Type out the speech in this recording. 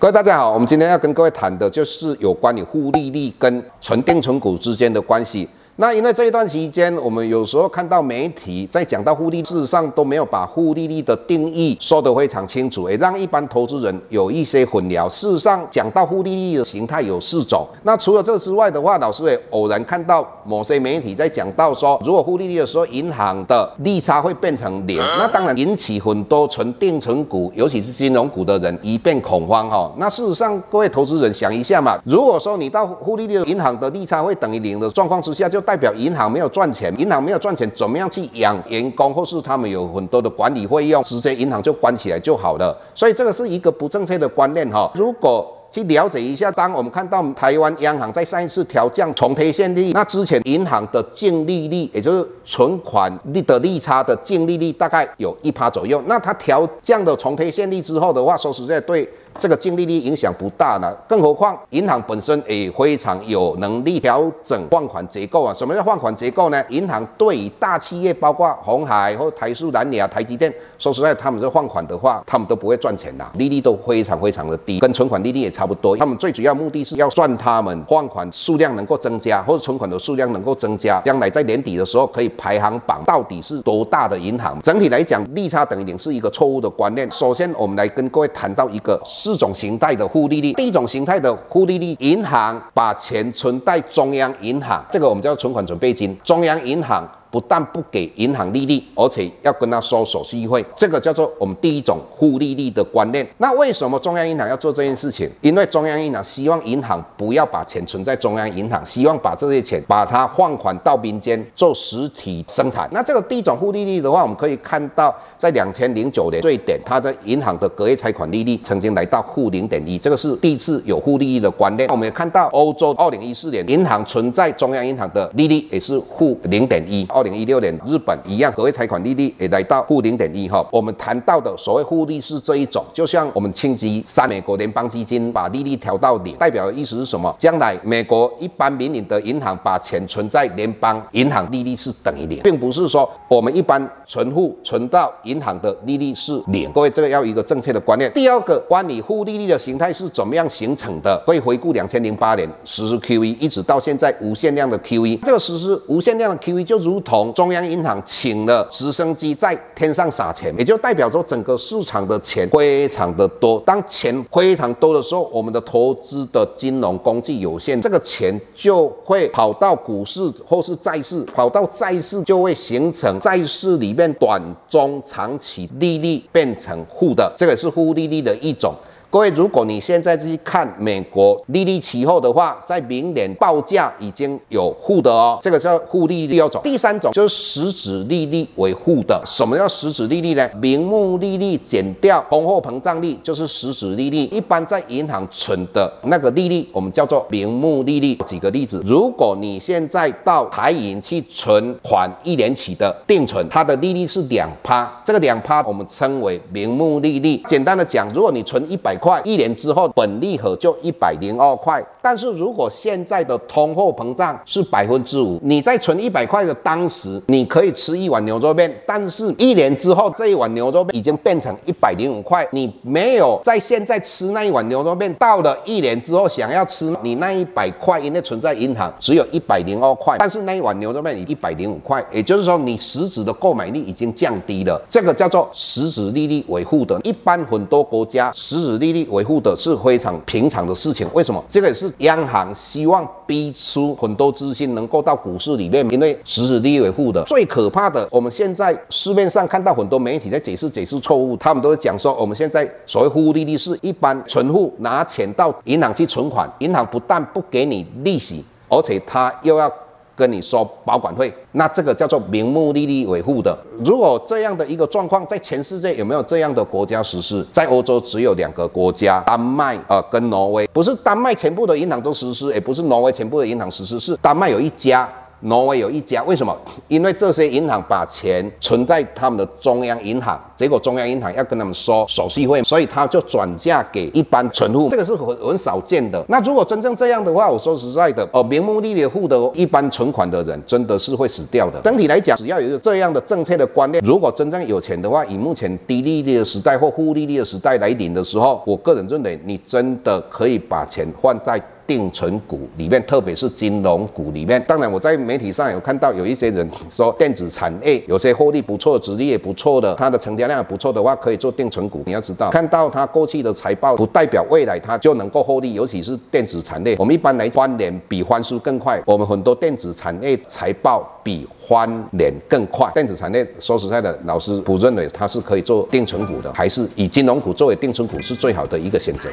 各位大家好，我们今天要跟各位谈的就是有关于复利率跟纯定存股之间的关系。那因为这一段时间，我们有时候看到媒体在讲到复利，事实上都没有把复利率的定义说得非常清楚，也让一般投资人有一些混淆。事实上，讲到复利率的形态有四种。那除了这之外的话，老师也偶然看到某些媒体在讲到说，如果复利率的时候，银行的利差会变成零，那当然引起很多纯定存股，尤其是金融股的人一片恐慌哈。那事实上，各位投资人想一下嘛，如果说你到复利率银行的利差会等于零的状况之下，就代表银行没有赚钱，银行没有赚钱，怎么样去养员工，或是他们有很多的管理费用，直接银行就关起来就好了。所以这个是一个不正确的观念哈。如果去了解一下，当我们看到台湾央行在上一次调降重贴现率，那之前银行的净利率，也就是存款利的利差的净利率大概有一趴左右。那它调降的重贴现率之后的话，说实在对。这个净利率影响不大呢，更何况银行本身也非常有能力调整放款结构啊。什么叫放款结构呢？银行对于大企业，包括红海或台塑、南亚、台积电，说实在，他们这放款的话，他们都不会赚钱的，利率都非常非常的低，跟存款利率也差不多。他们最主要目的是要算他们放款数量能够增加，或者存款的数量能够增加，将来在年底的时候可以排行榜到底是多大的银行。整体来讲，利差等于零是一个错误的观念。首先，我们来跟各位谈到一个。四种形态的负利率，第一种形态的负利率，银行把钱存在中央银行，这个我们叫存款准备金，中央银行。不但不给银行利率，而且要跟他收手续费，这个叫做我们第一种负利率的观念。那为什么中央银行要做这件事情？因为中央银行希望银行不要把钱存在中央银行，希望把这些钱把它放款到民间做实体生产。那这个第一种负利率的话，我们可以看到，在两千零九年最点，它的银行的隔夜拆款利率曾经来到负零点一，这个是第一次有负利率的观念。我们也看到欧洲二零一四年银行存在中央银行的利率也是负零点一。二零一六年，日本一样，隔夜拆款利率也来到负零点一哈。我们谈到的所谓复利是这一种，就像我们星期三美国联邦基金把利率调到零，代表的意思是什么？将来美国一般民营的银行把钱存在联邦银行，利率是等于零，并不是说我们一般存户存到银行的利率是零。各位，这个要有一个正确的观念。第二个，关于负利率的形态是怎么样形成的？可以回顾两千零八年实施 QE，一直到现在无限量的 QE。这个实施无限量的 QE 就如同中。央银行请了直升机在天上撒钱，也就代表着整个市场的钱非常的多。当钱非常多的时候，我们的投资的金融工具有限，这个钱就会跑到股市或是债市，跑到债市就会形成债市里面短中长期利率变成负的，这个是负利率的一种。各位，如果你现在去看美国利率期货的话，在明年报价已经有负的哦，这个叫负利率。第二种，第三种就是实质利率为负的。什么叫实质利率呢？名目利率减掉通货膨胀率就是实质利率。一般在银行存的那个利率，我们叫做名目利率。举个例子，如果你现在到台银去存款一年期的定存，它的利率是两趴，这个两趴我们称为名目利率。简单的讲，如果你存一百。块一年之后，本利和就一百零二块。但是如果现在的通货膨胀是百分之五，你在存一百块的当时，你可以吃一碗牛肉面。但是一年之后，这一碗牛肉面已经变成一百零五块，你没有在现在吃那一碗牛肉面。到了一年之后，想要吃你那一百块，因为存在银行只有一百零二块，但是那一碗牛肉面你一百零五块，也就是说你实质的购买力已经降低了。这个叫做实质利率维护的。一般很多国家实质利利率维护的是非常平常的事情，为什么？这个也是央行希望逼出很多资金能够到股市里面，因为实质利率维护的最可怕的，我们现在市面上看到很多媒体在解释解释错误，他们都会讲说，我们现在所谓复利率是一般存户拿钱到银行去存款，银行不但不给你利息，而且他又要。跟你说保管费，那这个叫做名目利率维护的。如果这样的一个状况在全世界有没有这样的国家实施？在欧洲只有两个国家，丹麦呃跟挪威，不是丹麦全部的银行都实施，也不是挪威全部的银行实施，是丹麦有一家。挪威有一家，为什么？因为这些银行把钱存在他们的中央银行，结果中央银行要跟他们收手续费，所以他就转嫁给一般存户，这个是很很少见的。那如果真正这样的话，我说实在的，哦，名目利率户的一般存款的人真的是会死掉的。整体来讲，只要有一个这样的政策的观念，如果真正有钱的话，以目前低利率的时代或负利率的时代来临的时候，我个人认为你真的可以把钱放在。定存股里面，特别是金融股里面，当然我在媒体上有看到有一些人说电子产业有些获利不错，殖利也不错的，它的成交量不错的话，可以做定存股。你要知道，看到它过去的财报，不代表未来它就能够获利，尤其是电子产业。我们一般来翻脸比翻书更快，我们很多电子产业财报比翻脸更快。电子产业说实在的，老师不认为它是可以做定存股的，还是以金融股作为定存股是最好的一个选择。